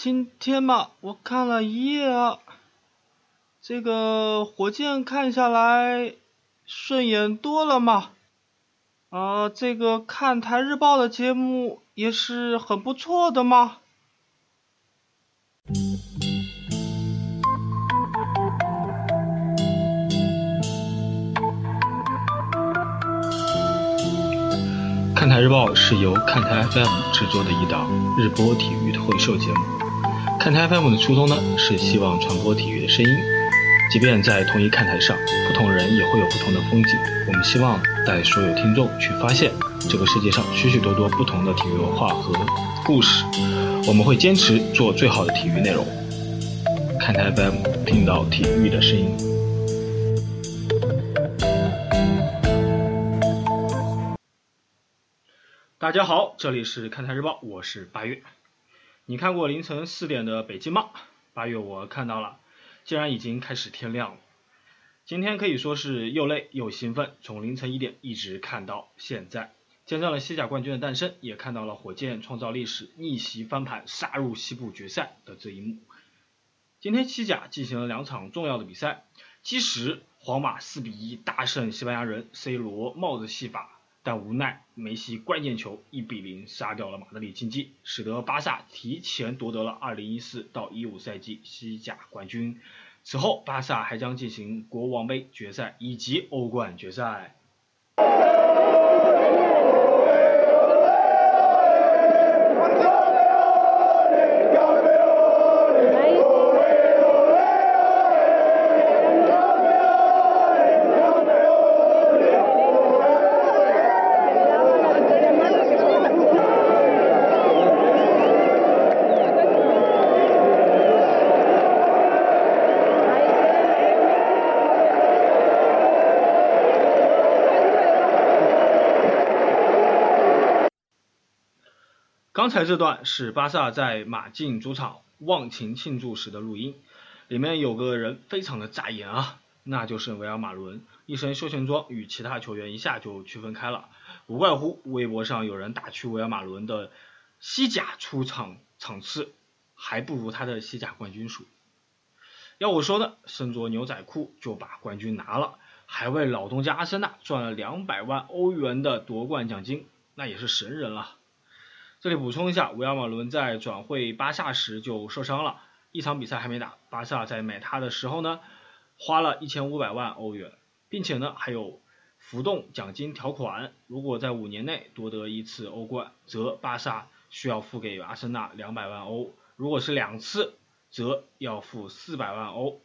今天嘛，我看了一夜啊，这个火箭看下来顺眼多了嘛。啊，这个看台日报的节目也是很不错的嘛。看台日报是由看台 FM 制作的一档日播体育脱口秀节目。看台 FM 的初衷呢，是希望传播体育的声音。即便在同一看台上，不同人也会有不同的风景。我们希望带所有听众去发现这个世界上许许多多不同的体育文化和故事。我们会坚持做最好的体育内容。看台 FM，听到体育的声音。大家好，这里是看台日报，我是八月。你看过凌晨四点的北京吗？八月我看到了，竟然已经开始天亮了。今天可以说是又累又兴奋，从凌晨一点一直看到现在，见证了西甲冠军的诞生，也看到了火箭创造历史、逆袭翻盘、杀入西部决赛的这一幕。今天西甲进行了两场重要的比赛，基石皇马四比一大胜西班牙人，C 罗帽子戏法。但无奈梅西关键球一比零杀掉了马德里竞技，使得巴萨提前夺得了2014到15赛季西甲冠军。此后，巴萨还将进行国王杯决赛以及欧冠决赛。刚才这段是巴萨在马竞主场忘情庆祝时的录音，里面有个人非常的扎眼啊，那就是维尔马伦，一身休闲装与其他球员一下就区分开了，无怪乎微博上有人打趣维尔马伦的西甲出场场次还不如他的西甲冠军数。要我说呢，身着牛仔裤就把冠军拿了，还为老东家阿森纳赚了两百万欧元的夺冠奖金，那也是神人了。这里补充一下，维亚马伦在转会巴萨时就受伤了，一场比赛还没打，巴萨在买他的时候呢，花了一千五百万欧元，并且呢还有浮动奖金条款，如果在五年内夺得一次欧冠，则巴萨需要付给阿森纳两百万欧，如果是两次，则要付四百万欧。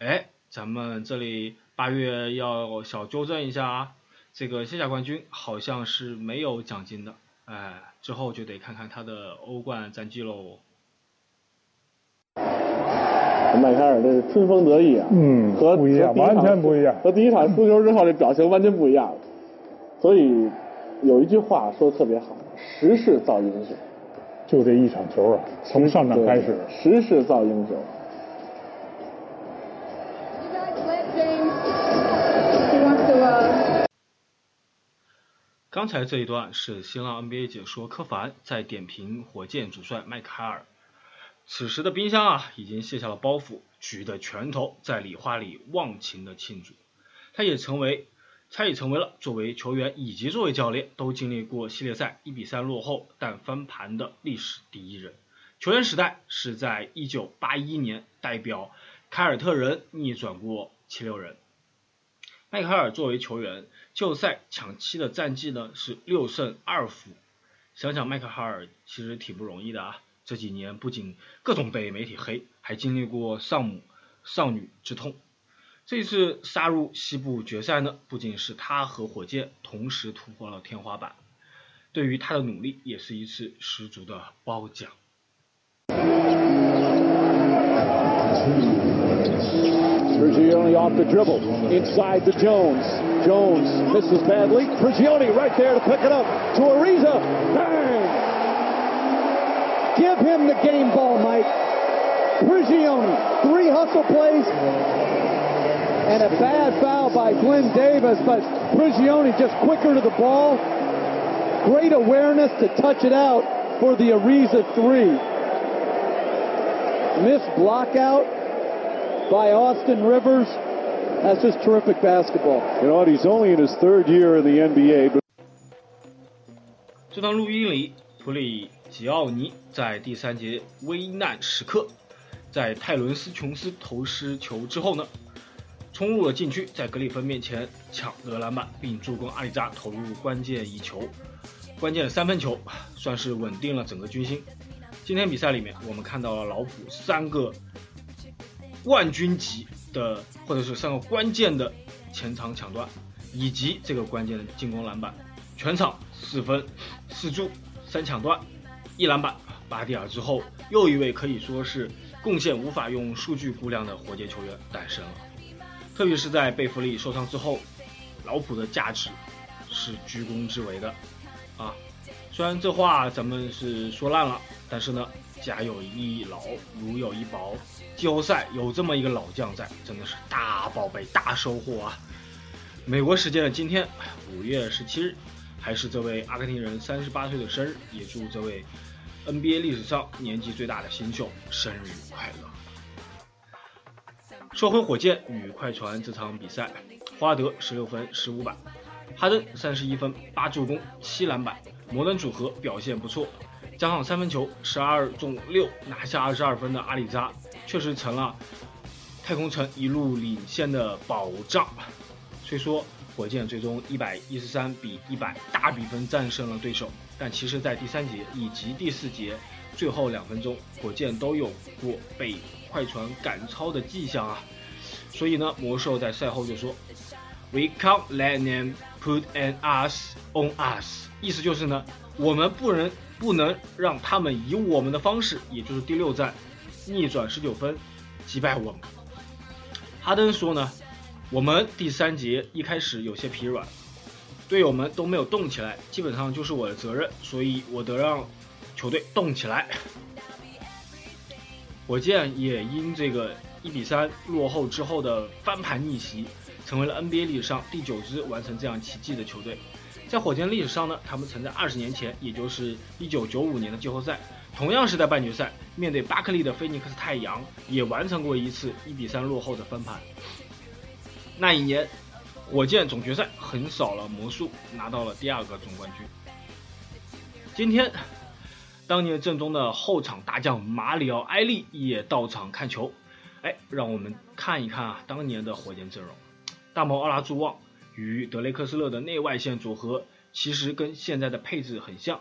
哎，咱们这里八月要小纠正一下啊，这个西甲冠军好像是没有奖金的。哎，之后就得看看他的欧冠战绩喽。迈凯尔这春风得意啊，嗯，和不一样，完全不一样，和第一场输球之后这表情完全不一样。所以有一句话说的特别好，时势造英雄。就这一场球啊，从上场开始，时势造英雄。刚才这一段是新浪 NBA 解说柯凡在点评火箭主帅迈凯尔。此时的冰箱啊，已经卸下了包袱，举着拳头在礼花里忘情的庆祝。他也成为，他也成为了作为球员以及作为教练都经历过系列赛一比三落后但翻盘的历史第一人。球员时代是在一九八一年代表凯尔特人逆转过七六人。迈凯尔作为球员，季后赛抢七的战绩呢是六胜二负。想想迈克尔其实挺不容易的啊，这几年不仅各种被媒体黑，还经历过丧母丧女之痛。这次杀入西部决赛呢，不仅是他和火箭同时突破了天花板，对于他的努力也是一次十足的褒奖。Prigioni off the dribble, inside to Jones. Jones misses badly. Prigioni right there to pick it up to Ariza. Bang! Give him the game ball, Mike. Prigioni, three hustle plays and a bad foul by Glenn Davis, but Prigioni just quicker to the ball. Great awareness to touch it out for the Ariza three. missed block out by Austin Rivers. That's just terrific basketball. You know what? He's only in his third year in the NBA, but 这段录音里，普里吉奥尼在第三节危难时刻，在泰伦斯琼斯投失球之后呢，冲入了禁区，在格里芬面前抢得篮板，并助攻阿里扎投入关键一球，关键的三分球，算是稳定了整个军心。今天比赛里面，我们看到了老普三个冠军级的，或者是三个关键的前场抢断，以及这个关键的进攻篮板，全场四分、四助、三抢断、一篮板。巴蒂尔之后，又一位可以说是贡献无法用数据估量的火箭球员诞生了。特别是在贝弗利受伤之后，老普的价值是居功至伟的啊！虽然这话咱们是说烂了，但是呢，家有一老，如有一宝，季后赛有这么一个老将在，真的是大宝贝、大收获啊！美国时间的今天，五月十七日，还是这位阿根廷人三十八岁的生日，也祝这位 NBA 历史上年纪最大的新秀生日快乐。说回火箭与快船这场比赛，花德十六分十五板，哈登三十一分八助攻七篮板，摩登组合表现不错，加上三分球十二中六拿下二十二分的阿里扎，确实成了太空城一路领先的保障。虽说火箭最终一百一十三比一百大比分战胜了对手，但其实在第三节以及第四节最后两分钟，火箭都有过被快船赶超的迹象啊。所以呢，魔兽在赛后就说：“We can't let them put an us on us。”意思就是呢，我们不能不能让他们以我们的方式，也就是第六战逆转十九分击败我们。哈登说呢，我们第三节一开始有些疲软，队友们都没有动起来，基本上就是我的责任，所以我得让球队动起来。火箭也因这个。一比三落后之后的翻盘逆袭，成为了 NBA 历史上第九支完成这样奇迹的球队。在火箭历史上呢，他们曾在二十年前，也就是一九九五年的季后赛，同样是在半决赛面对巴克利的菲尼克斯太阳，也完成过一次一比三落后的翻盘。那一年，火箭总决赛横扫了魔术，拿到了第二个总冠军。今天，当年正宗的后场大将马里奥埃利也到场看球。哎，让我们看一看啊，当年的火箭阵容，大毛奥拉朱旺与德雷克斯勒的内外线组合，其实跟现在的配置很像。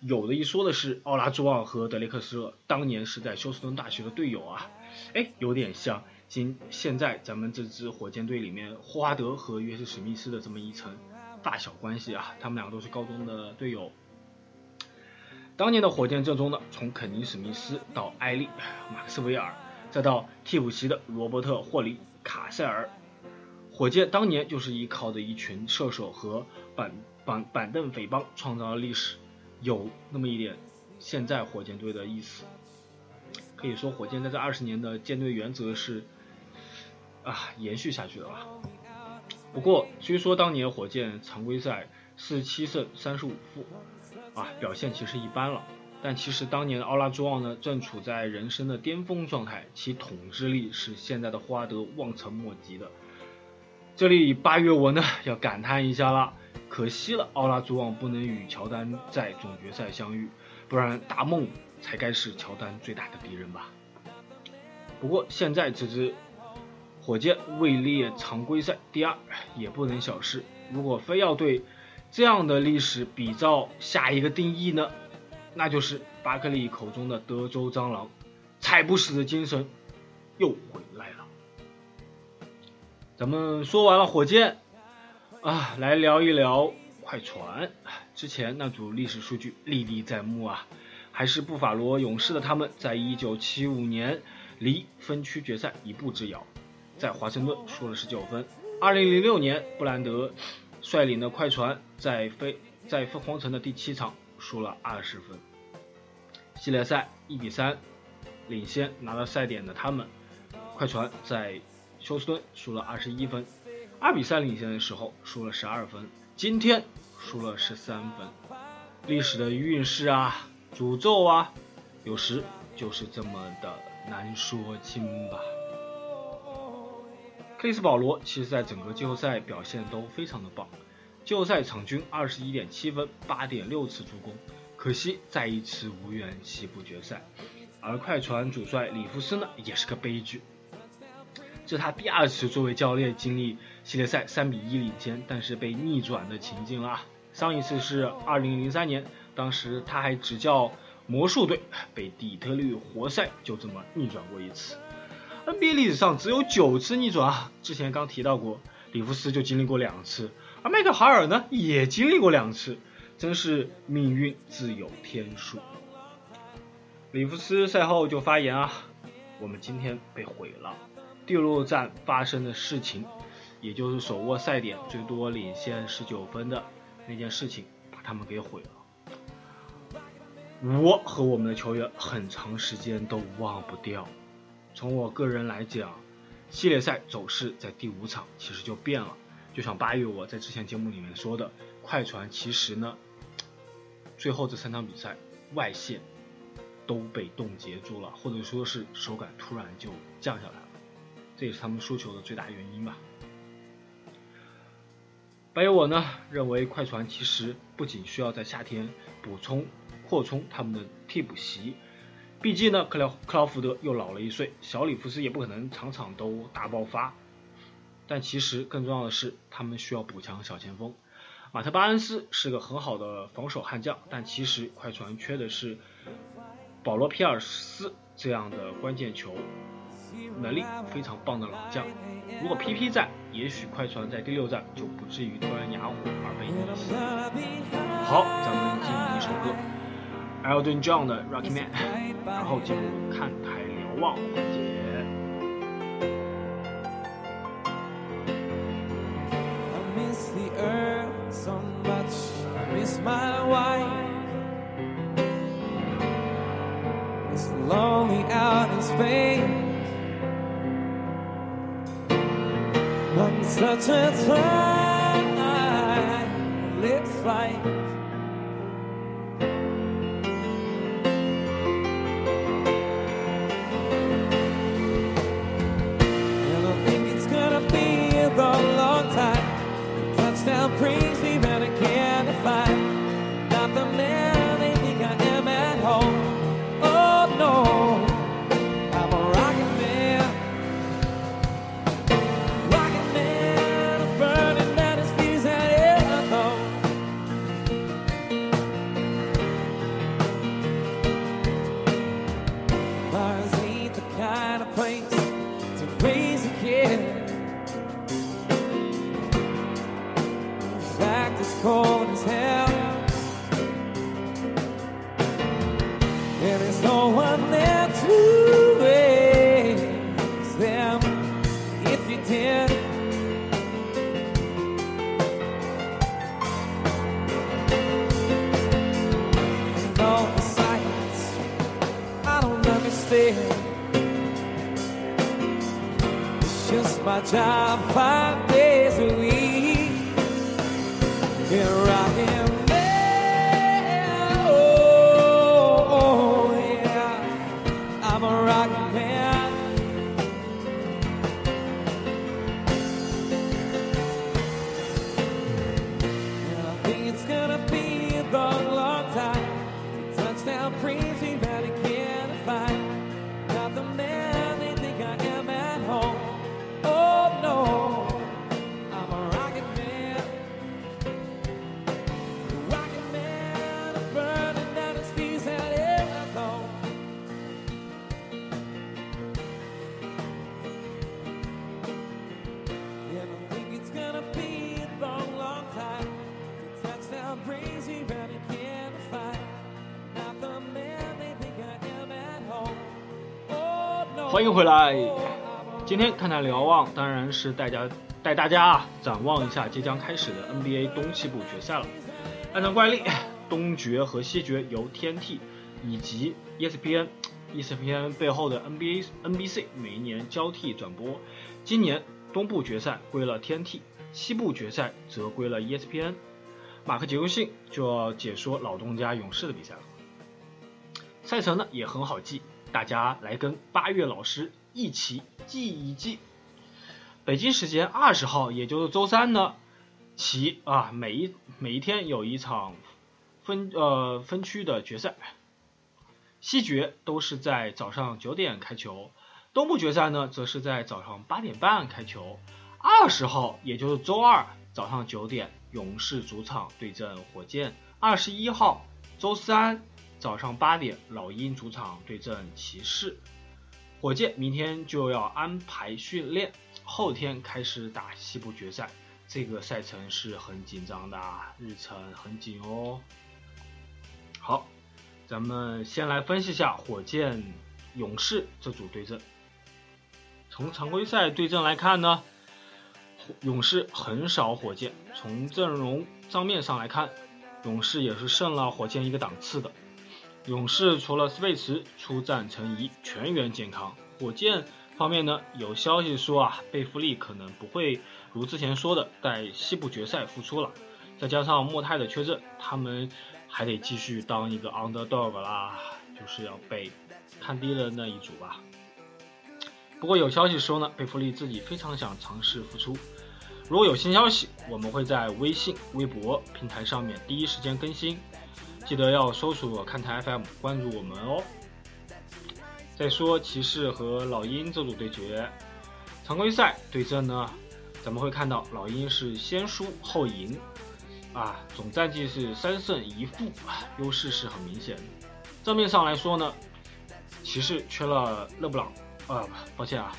有的一说的是，奥拉朱旺和德雷克斯勒当年是在休斯顿大学的队友啊，哎，有点像今现在咱们这支火箭队里面霍华德和约瑟史密斯的这么一层大小关系啊，他们两个都是高中的队友。当年的火箭阵中呢，从肯尼史密斯到埃利、马克斯维尔。再到替补席的罗伯特·霍里、卡塞尔，火箭当年就是依靠着一群射手和板板板凳匪帮创造了历史，有那么一点现在火箭队的意思。可以说，火箭在这二十年的建队原则是啊延续下去的吧。不过，虽说当年火箭常规赛四十七胜三十五负啊，表现其实一般了。但其实当年的奥拉朱旺呢，正处在人生的巅峰状态，其统治力是现在的霍华德望尘莫及的。这里八月我呢要感叹一下了，可惜了奥拉朱旺不能与乔丹在总决赛相遇，不然大梦才该是乔丹最大的敌人吧。不过现在这支火箭位列常规赛第二，也不能小视。如果非要对这样的历史比照下一个定义呢？那就是巴克利口中的德州蟑螂，踩不死的精神又回来了。咱们说完了火箭啊，来聊一聊快船。之前那组历史数据历历在目啊，还是布法罗勇士的他们，在一九七五年离分区决赛一步之遥，在华盛顿输了十九分。二零零六年布兰德率领的快船在飞在凤凰城的第七场。输了二十分，系列赛一比三领先拿到赛点的他们，快船在休斯顿输了二十一分，二比三领先的时候输了十二分，今天输了十三分，历史的运势啊，诅咒啊，有时就是这么的难说清吧。克里斯保罗其实在整个季后赛表现都非常的棒，季后赛场均二十一点七分，八点六次助攻，可惜再一次无缘西部决赛。而快船主帅里弗斯呢，也是个悲剧。这是他第二次作为教练经历系列赛三比一领先，但是被逆转的情境了。上一次是二零零三年，当时他还执教魔术队，被底特律活塞就这么逆转过一次。NBA 历史上只有九次逆转啊！之前刚提到过，里弗斯就经历过两次，而麦克海尔呢也经历过两次，真是命运自有天数。里弗斯赛后就发言啊，我们今天被毁了。第六站发生的事情，也就是手握赛点最多领先十九分的那件事情，把他们给毁了。我和我们的球员很长时间都忘不掉。从我个人来讲，系列赛走势在第五场其实就变了。就像八月我在之前节目里面说的，快船其实呢，最后这三场比赛外线都被冻结住了，或者说是手感突然就降下来，这也是他们输球的最大原因吧。八月我呢认为快船其实不仅需要在夏天补充扩充他们的替补席。毕竟呢，克劳克劳福德又老了一岁，小里弗斯也不可能场场都大爆发。但其实更重要的是，他们需要补强小前锋。马特巴恩斯是个很好的防守悍将，但其实快船缺的是保罗皮尔斯这样的关键球能力非常棒的老将。如果 PP 在，也许快船在第六战就不至于突然哑火而被逆袭。好，咱们进入一首歌。Elton John 的 Rocky Man，然后进入看台瞭望环节。Such a time, 欢迎回来，今天看台瞭望当然是带家带大家啊展望一下即将开始的 NBA 东西部决赛了。按照惯例，东决和西决由 TNT 以及 ESPN ESPN 背后的 NBA NBC 每一年交替转播。今年东部决赛归了 TNT，西部决赛则归了 ESPN。马克杰克逊就要解说老东家勇士的比赛了。赛程呢也很好记。大家来跟八月老师一起记一记。北京时间二十号，也就是周三呢，起啊，每一每一天有一场分呃分区的决赛，西决都是在早上九点开球，东部决赛呢则是在早上八点半开球。二十号，也就是周二早上九点，勇士主场对阵火箭；二十一号，周三早上八点，老鹰主场对阵骑士。火箭明天就要安排训练，后天开始打西部决赛，这个赛程是很紧张的啊，日程很紧哦。好，咱们先来分析一下火箭勇士这组对阵。从常规赛对阵来看呢？勇士很少火箭，从阵容账面上来看，勇士也是胜了火箭一个档次的。勇士除了斯佩茨出战成疑，全员健康。火箭方面呢，有消息说啊，贝弗利可能不会如之前说的在西部决赛复出了。再加上莫泰的缺阵，他们还得继续当一个 underdog 啦，就是要被看低的那一组吧。不过有消息说呢，贝弗利自己非常想尝试复出。如果有新消息，我们会在微信、微博平台上面第一时间更新，记得要搜索“看台 FM” 关注我们哦。再说骑士和老鹰这组对决，常规赛对阵呢，咱们会看到老鹰是先输后赢，啊，总战绩是三胜一负，优势是很明显的。正面上来说呢，骑士缺了勒布朗，啊，抱歉啊，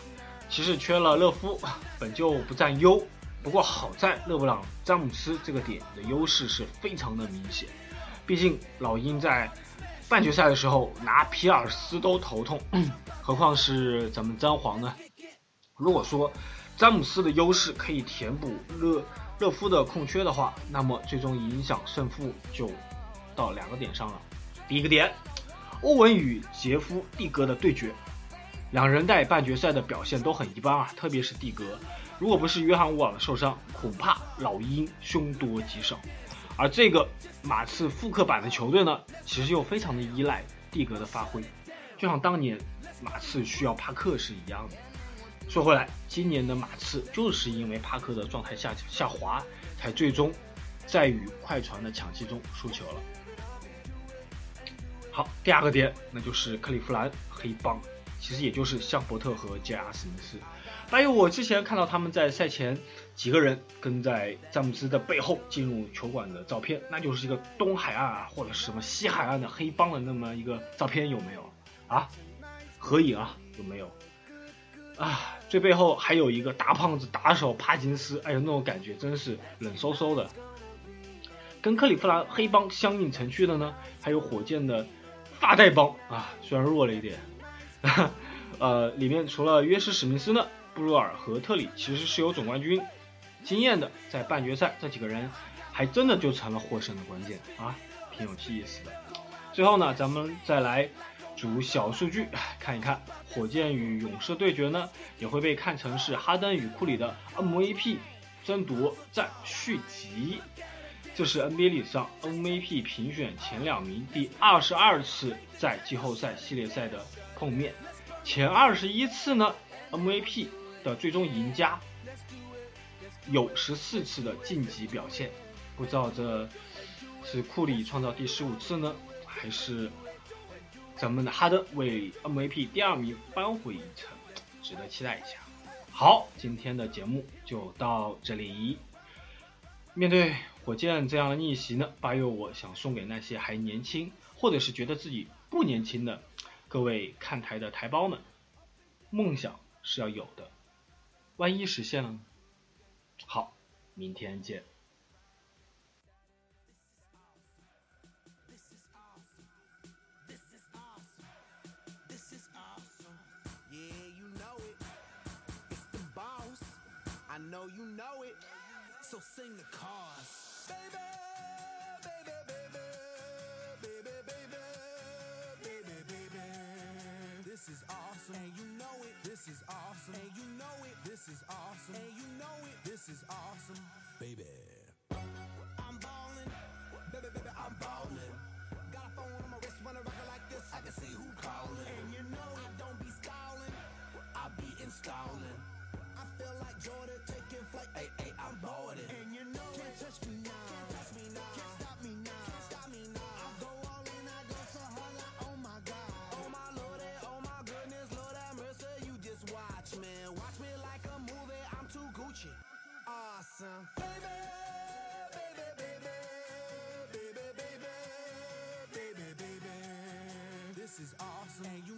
骑士缺了勒夫，本就不占优。不过好在勒布朗、詹姆斯这个点的优势是非常的明显，毕竟老鹰在半决赛的时候拿皮尔斯都头痛，何况是咱们詹皇呢？如果说詹姆斯的优势可以填补勒勒夫的空缺的话，那么最终影响胜负就到两个点上了。第一个点，欧文与杰夫·蒂格的对决，两人在半决赛的表现都很一般啊，特别是蒂格。如果不是约翰沃尔受伤，恐怕老鹰凶多吉少。而这个马刺复刻版的球队呢，其实又非常的依赖蒂格的发挥，就像当年马刺需要帕克是一样的。说回来，今年的马刺就是因为帕克的状态下下滑，才最终在与快船的抢七中输球了。好，第二个点，那就是克利夫兰黑帮，其实也就是香伯特和杰阿史密斯。还有我之前看到他们在赛前几个人跟在詹姆斯的背后进入球馆的照片，那就是一个东海岸啊或者是什么西海岸的黑帮的那么一个照片，有没有啊？合影啊有没有？啊，最背后还有一个大胖子打手帕金斯，哎呦那种感觉真是冷飕飕的。跟克利夫兰黑帮相映成趣的呢，还有火箭的发带帮啊，虽然弱了一点，呃，里面除了约什史密斯呢。布鲁尔和特里其实是有总冠军经验的，在半决赛这几个人还真的就成了获胜的关键啊，挺有意思的。最后呢，咱们再来组小数据看一看，火箭与勇士对决呢，也会被看成是哈登与库里的 MVP 争夺战续集。这是 NBA 历史上 MVP 评选前两名第二十二次在季后赛系列赛的碰面，前二十一次呢 MVP。的最终赢家有十四次的晋级表现，不知道这是库里创造第十五次呢，还是咱们的哈登为 MVP 第二名扳回一城，值得期待一下。好，今天的节目就到这里。面对火箭这样的逆袭呢，八月我想送给那些还年轻或者是觉得自己不年轻的各位看台的台胞们，梦想是要有的。万一实现了呢？好，明天见。And watch me like a movie, I'm too Gucci. Awesome. Baby! baby, baby, baby, baby, baby. This is awesome. And you